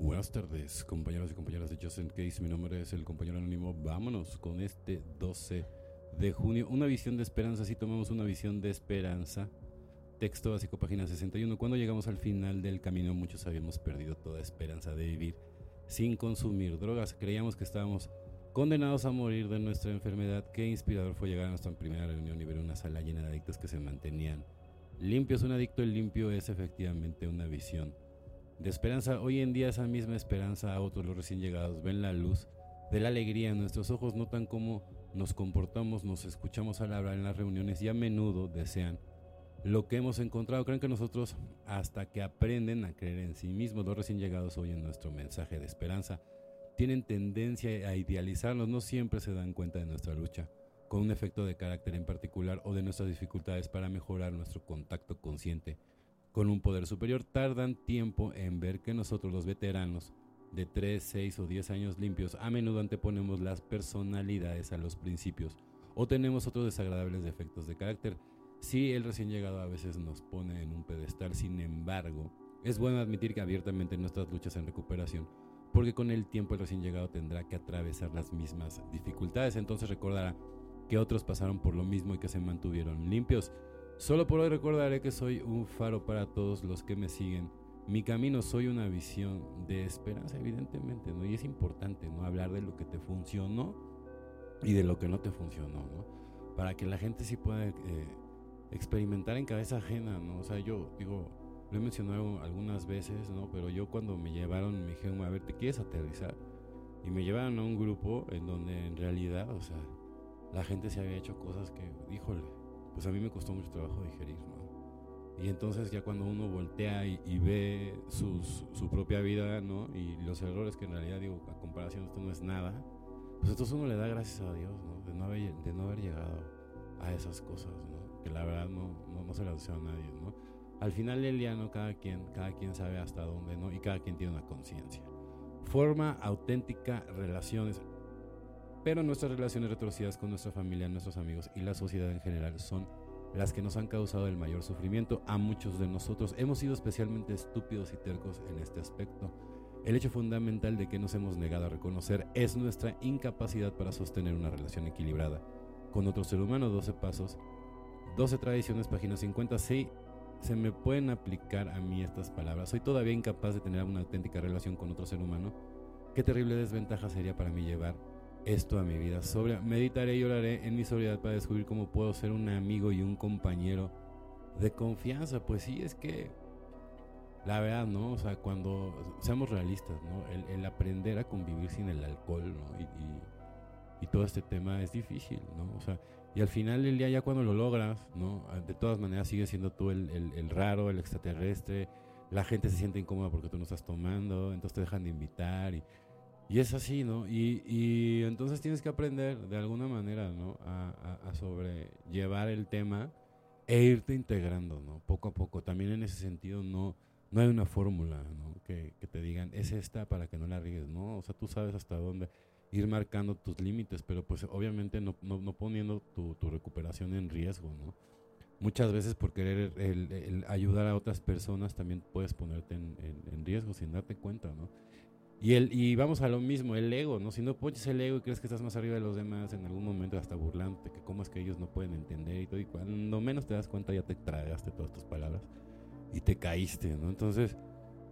Buenas tardes, compañeros y compañeras de Justin Case. Mi nombre es el compañero anónimo. Vámonos con este 12 de junio. Una visión de esperanza. Si tomamos una visión de esperanza. Texto básico, página 61. Cuando llegamos al final del camino, muchos habíamos perdido toda esperanza de vivir sin consumir drogas. Creíamos que estábamos condenados a morir de nuestra enfermedad. Qué inspirador fue llegar a nuestra primera reunión y ver una sala llena de adictos que se mantenían limpios. Un adicto limpio es efectivamente una visión de esperanza. Hoy en día esa misma esperanza a otros los recién llegados ven la luz de la alegría nuestros ojos, notan cómo nos comportamos, nos escuchamos al hablar en las reuniones y a menudo desean lo que hemos encontrado. Creen que nosotros hasta que aprenden a creer en sí mismos, los recién llegados oyen nuestro mensaje de esperanza, tienen tendencia a idealizarnos, no siempre se dan cuenta de nuestra lucha con un efecto de carácter en particular o de nuestras dificultades para mejorar nuestro contacto consciente con un poder superior tardan tiempo en ver que nosotros los veteranos de 3, 6 o 10 años limpios a menudo anteponemos las personalidades a los principios o tenemos otros desagradables defectos de carácter. Si el recién llegado a veces nos pone en un pedestal, sin embargo, es bueno admitir que abiertamente nuestras luchas en recuperación, porque con el tiempo el recién llegado tendrá que atravesar las mismas dificultades, entonces recordará que otros pasaron por lo mismo y que se mantuvieron limpios. Solo por hoy recordaré que soy un faro para todos los que me siguen. Mi camino soy una visión de esperanza, evidentemente, ¿no? Y es importante, ¿no? Hablar de lo que te funcionó y de lo que no te funcionó, ¿no? Para que la gente sí pueda eh, experimentar en cabeza ajena, ¿no? O sea, yo digo, lo he mencionado algunas veces, ¿no? Pero yo cuando me llevaron, me dijeron, a ver, ¿te quieres aterrizar? Y me llevaron a un grupo en donde en realidad, o sea, la gente se había hecho cosas que, híjole, pues a mí me costó mucho trabajo digerir, ¿no? Y entonces ya cuando uno voltea y, ve su propia vida, ¿no? Y los errores que en realidad digo, a comparación esto no es nada, pues entonces uno le da gracias a Dios, ¿no? De no haber, de no haber llegado a esas cosas, ¿no? Que la verdad no, no, se le deseo a nadie, ¿no? Al final del día, ¿no? Cada quien, cada quien sabe hasta dónde, ¿no? Y cada quien tiene una conciencia. Forma auténtica relaciones. Pero nuestras relaciones retorcidas con nuestra familia, nuestros amigos y la sociedad en general son las que nos han causado el mayor sufrimiento a muchos de nosotros. Hemos sido especialmente estúpidos y tercos en este aspecto. El hecho fundamental de que nos hemos negado a reconocer es nuestra incapacidad para sostener una relación equilibrada con otro ser humano. 12 pasos, 12 tradiciones, página 50. Sí, se me pueden aplicar a mí estas palabras. Soy todavía incapaz de tener una auténtica relación con otro ser humano. Qué terrible desventaja sería para mí llevar esto a mi vida sobria. Meditaré y oraré en mi sobriedad para descubrir cómo puedo ser un amigo y un compañero de confianza. Pues sí, es que la verdad, ¿no? O sea, cuando seamos realistas, ¿no? El, aprender a convivir sin el alcohol, ¿no? Y, y, todo este tema es difícil, ¿no? O sea, y al final del día ya cuando lo logras, ¿no? De todas maneras sigue siendo tú el, el, el raro, el extraterrestre. La gente se siente incómoda porque tú no estás tomando, entonces te dejan de invitar y y es así, ¿no? Y, y, entonces tienes que aprender de alguna manera, ¿no? A, a, sobrellevar el tema e irte integrando, ¿no? Poco a poco. También en ese sentido no, no hay una fórmula, ¿no? Que, que te digan, es esta para que no la rigues, ¿no? O sea, tú sabes hasta dónde ir marcando tus límites, pero pues obviamente no, no, no poniendo tu, tu, recuperación en riesgo, ¿no? Muchas veces por querer el, el ayudar a otras personas también puedes ponerte en, en, en riesgo sin darte cuenta, ¿no? Y, el, y vamos a lo mismo, el ego, ¿no? Si no pones el ego y crees que estás más arriba de los demás, en algún momento hasta burlándote, que cómo es que ellos no pueden entender y todo, y cuando menos te das cuenta ya te tragaste todas tus palabras y te caíste, ¿no? Entonces,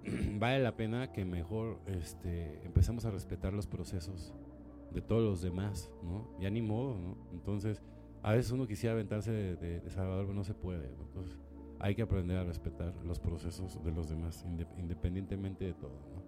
vale la pena que mejor este, empecemos a respetar los procesos de todos los demás, ¿no? Ya ni modo, ¿no? Entonces, a veces uno quisiera aventarse de, Salvador, pero no se puede, ¿no? Entonces, hay que aprender a respetar los procesos de los demás, independientemente de todo, ¿no?